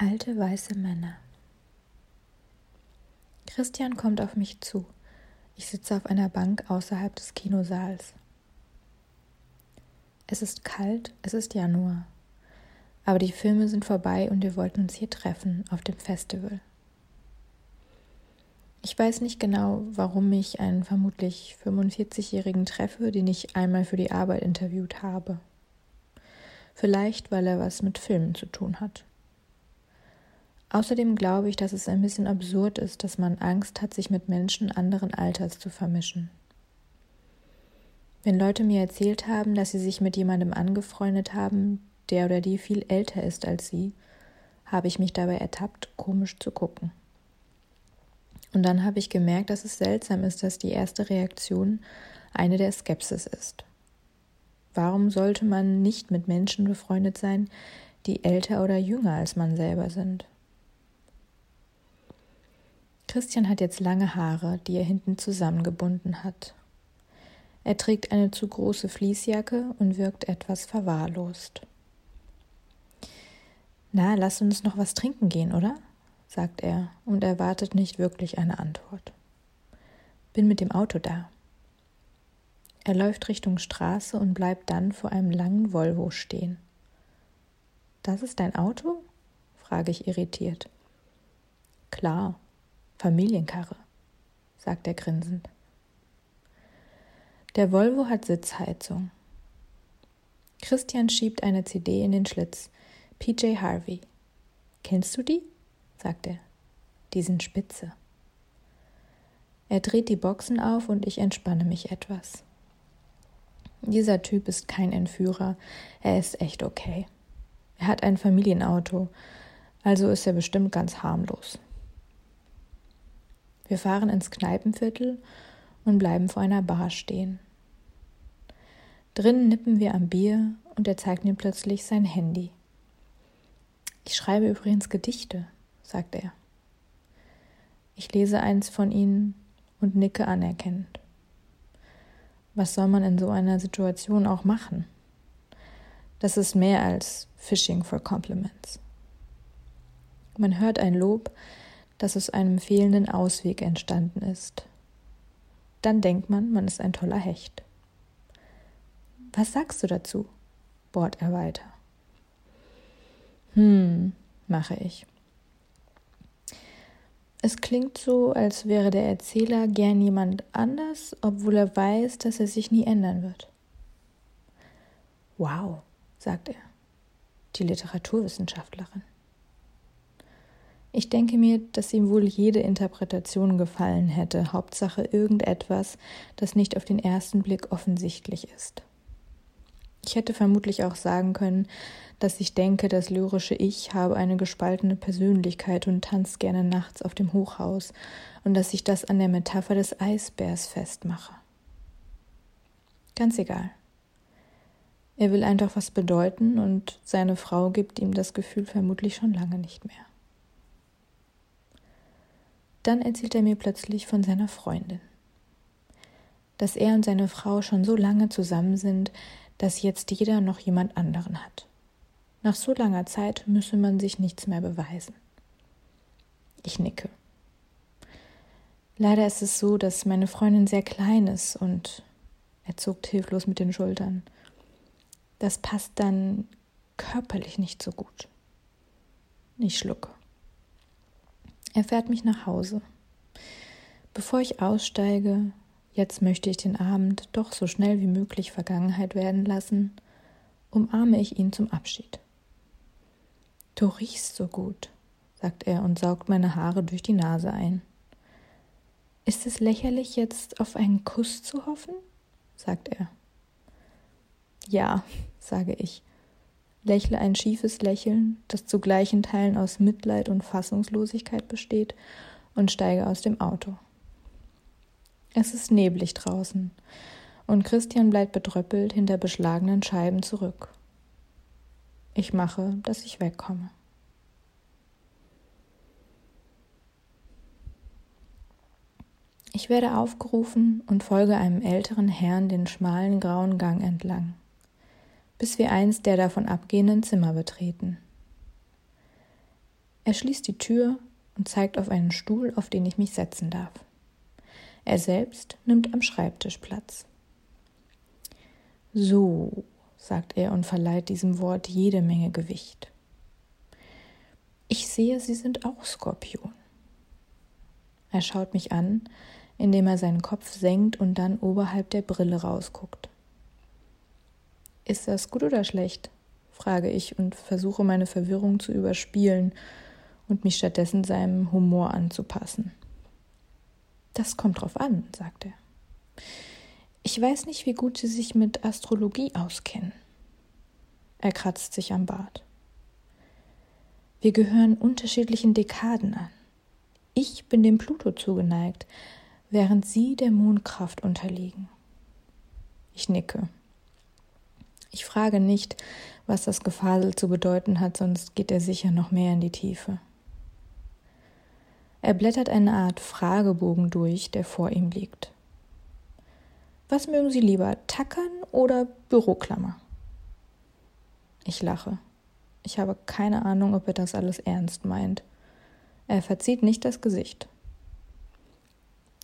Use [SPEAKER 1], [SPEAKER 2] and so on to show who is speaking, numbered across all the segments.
[SPEAKER 1] Alte weiße Männer. Christian kommt auf mich zu. Ich sitze auf einer Bank außerhalb des Kinosaals. Es ist kalt, es ist Januar. Aber die Filme sind vorbei und wir wollten uns hier treffen, auf dem Festival. Ich weiß nicht genau, warum ich einen vermutlich 45-Jährigen treffe, den ich einmal für die Arbeit interviewt habe. Vielleicht, weil er was mit Filmen zu tun hat. Außerdem glaube ich, dass es ein bisschen absurd ist, dass man Angst hat, sich mit Menschen anderen Alters zu vermischen. Wenn Leute mir erzählt haben, dass sie sich mit jemandem angefreundet haben, der oder die viel älter ist als sie, habe ich mich dabei ertappt, komisch zu gucken. Und dann habe ich gemerkt, dass es seltsam ist, dass die erste Reaktion eine der Skepsis ist. Warum sollte man nicht mit Menschen befreundet sein, die älter oder jünger als man selber sind? Christian hat jetzt lange Haare, die er hinten zusammengebunden hat. Er trägt eine zu große Fließjacke und wirkt etwas verwahrlost. Na, lass uns noch was trinken gehen, oder? sagt er und erwartet nicht wirklich eine Antwort. Bin mit dem Auto da. Er läuft Richtung Straße und bleibt dann vor einem langen Volvo stehen. Das ist dein Auto? frage ich irritiert. Klar, Familienkarre, sagt er grinsend. Der Volvo hat Sitzheizung. Christian schiebt eine CD in den Schlitz. PJ Harvey. Kennst du die? sagt er. Die sind spitze. Er dreht die Boxen auf und ich entspanne mich etwas. Dieser Typ ist kein Entführer, er ist echt okay. Er hat ein Familienauto, also ist er bestimmt ganz harmlos. Wir fahren ins Kneipenviertel und bleiben vor einer Bar stehen. Drinnen nippen wir am Bier und er zeigt mir plötzlich sein Handy. Ich schreibe übrigens Gedichte, sagt er. Ich lese eins von ihnen und nicke anerkennend. Was soll man in so einer Situation auch machen? Das ist mehr als Fishing for Compliments. Man hört ein Lob, dass aus einem fehlenden Ausweg entstanden ist. Dann denkt man, man ist ein toller Hecht. Was sagst du dazu? bohrt er weiter. Hm, mache ich. Es klingt so, als wäre der Erzähler gern jemand anders, obwohl er weiß, dass er sich nie ändern wird. Wow, sagt er, die Literaturwissenschaftlerin. Ich denke mir, dass ihm wohl jede Interpretation gefallen hätte, Hauptsache irgendetwas, das nicht auf den ersten Blick offensichtlich ist. Ich hätte vermutlich auch sagen können, dass ich denke, das lyrische Ich habe eine gespaltene Persönlichkeit und tanzt gerne nachts auf dem Hochhaus und dass ich das an der Metapher des Eisbärs festmache. Ganz egal. Er will einfach was bedeuten und seine Frau gibt ihm das Gefühl vermutlich schon lange nicht mehr. Dann erzählt er mir plötzlich von seiner Freundin. Dass er und seine Frau schon so lange zusammen sind, dass jetzt jeder noch jemand anderen hat. Nach so langer Zeit müsse man sich nichts mehr beweisen. Ich nicke. Leider ist es so, dass meine Freundin sehr klein ist und er zuckt hilflos mit den Schultern. Das passt dann körperlich nicht so gut. Ich schlucke. Er fährt mich nach Hause. Bevor ich aussteige, jetzt möchte ich den Abend doch so schnell wie möglich Vergangenheit werden lassen, umarme ich ihn zum Abschied. Du riechst so gut, sagt er und saugt meine Haare durch die Nase ein. Ist es lächerlich, jetzt auf einen Kuss zu hoffen? sagt er. Ja, sage ich lächle ein schiefes Lächeln, das zu gleichen Teilen aus Mitleid und Fassungslosigkeit besteht, und steige aus dem Auto. Es ist neblig draußen, und Christian bleibt bedröppelt hinter beschlagenen Scheiben zurück. Ich mache, dass ich wegkomme. Ich werde aufgerufen und folge einem älteren Herrn den schmalen grauen Gang entlang bis wir eins der davon abgehenden Zimmer betreten. Er schließt die Tür und zeigt auf einen Stuhl, auf den ich mich setzen darf. Er selbst nimmt am Schreibtisch Platz. So, sagt er und verleiht diesem Wort jede Menge Gewicht. Ich sehe, Sie sind auch Skorpion. Er schaut mich an, indem er seinen Kopf senkt und dann oberhalb der Brille rausguckt. Ist das gut oder schlecht? frage ich und versuche meine Verwirrung zu überspielen und mich stattdessen seinem Humor anzupassen. Das kommt drauf an, sagt er. Ich weiß nicht, wie gut Sie sich mit Astrologie auskennen. Er kratzt sich am Bart. Wir gehören unterschiedlichen Dekaden an. Ich bin dem Pluto zugeneigt, während Sie der Mondkraft unterliegen. Ich nicke. Ich frage nicht, was das Gefasel zu bedeuten hat, sonst geht er sicher noch mehr in die Tiefe. Er blättert eine Art Fragebogen durch, der vor ihm liegt. Was mögen Sie lieber, Tackern oder Büroklammer? Ich lache. Ich habe keine Ahnung, ob er das alles ernst meint. Er verzieht nicht das Gesicht.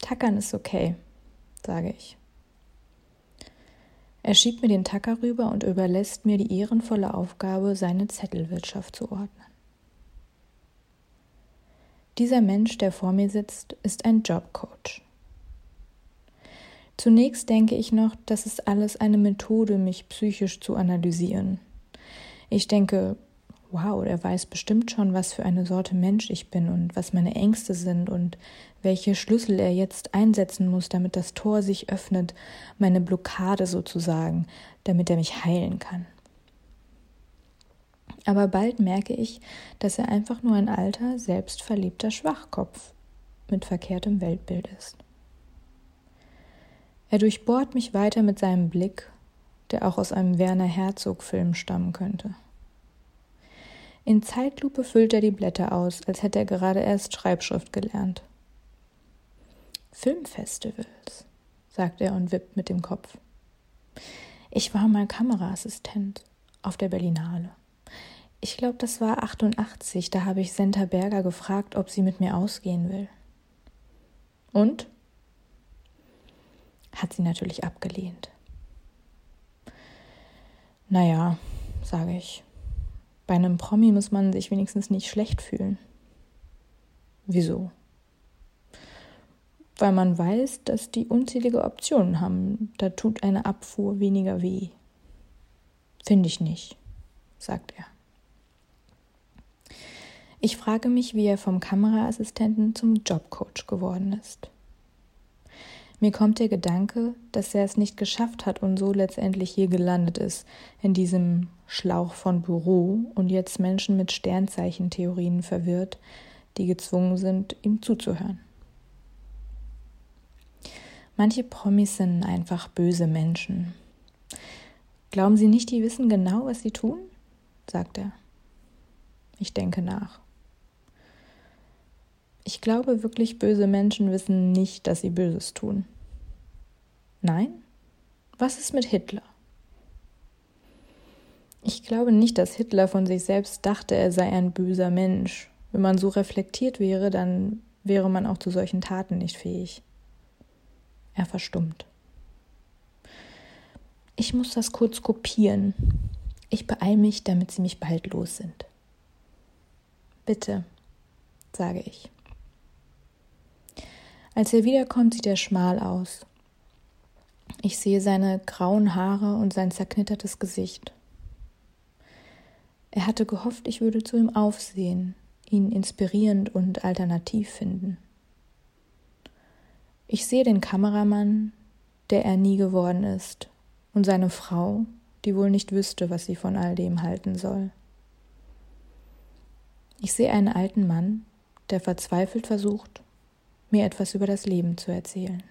[SPEAKER 1] Tackern ist okay, sage ich. Er schiebt mir den Tacker rüber und überlässt mir die ehrenvolle Aufgabe, seine Zettelwirtschaft zu ordnen. Dieser Mensch, der vor mir sitzt, ist ein Jobcoach. Zunächst denke ich noch, das ist alles eine Methode, mich psychisch zu analysieren. Ich denke, wow, der weiß bestimmt schon, was für eine Sorte Mensch ich bin und was meine Ängste sind und welche Schlüssel er jetzt einsetzen muss, damit das Tor sich öffnet, meine Blockade sozusagen, damit er mich heilen kann. Aber bald merke ich, dass er einfach nur ein alter, selbstverliebter Schwachkopf mit verkehrtem Weltbild ist. Er durchbohrt mich weiter mit seinem Blick, der auch aus einem Werner Herzog-Film stammen könnte. In Zeitlupe füllt er die Blätter aus, als hätte er gerade erst Schreibschrift gelernt. Filmfestivals, sagt er und wippt mit dem Kopf. Ich war mal Kameraassistent auf der Berlinale. Ich glaube, das war 88. Da habe ich Senta Berger gefragt, ob sie mit mir ausgehen will. Und? Hat sie natürlich abgelehnt. Naja, sage ich. Bei einem Promi muss man sich wenigstens nicht schlecht fühlen. Wieso? Weil man weiß, dass die unzählige Optionen haben. Da tut eine Abfuhr weniger weh. Finde ich nicht, sagt er. Ich frage mich, wie er vom Kameraassistenten zum Jobcoach geworden ist. Mir kommt der Gedanke, dass er es nicht geschafft hat und so letztendlich hier gelandet ist, in diesem Schlauch von Büro und jetzt Menschen mit Sternzeichentheorien verwirrt, die gezwungen sind, ihm zuzuhören. Manche Promis sind einfach böse Menschen. Glauben Sie nicht, die wissen genau, was sie tun? sagt er. Ich denke nach. Ich glaube wirklich, böse Menschen wissen nicht, dass sie Böses tun. Nein? Was ist mit Hitler? Ich glaube nicht, dass Hitler von sich selbst dachte, er sei ein böser Mensch. Wenn man so reflektiert wäre, dann wäre man auch zu solchen Taten nicht fähig. Er verstummt. Ich muss das kurz kopieren. Ich beeile mich, damit sie mich bald los sind. Bitte, sage ich. Als er wiederkommt, sieht er schmal aus. Ich sehe seine grauen Haare und sein zerknittertes Gesicht. Er hatte gehofft, ich würde zu ihm aufsehen, ihn inspirierend und alternativ finden. Ich sehe den Kameramann, der er nie geworden ist, und seine Frau, die wohl nicht wüsste, was sie von all dem halten soll. Ich sehe einen alten Mann, der verzweifelt versucht, mir etwas über das Leben zu erzählen.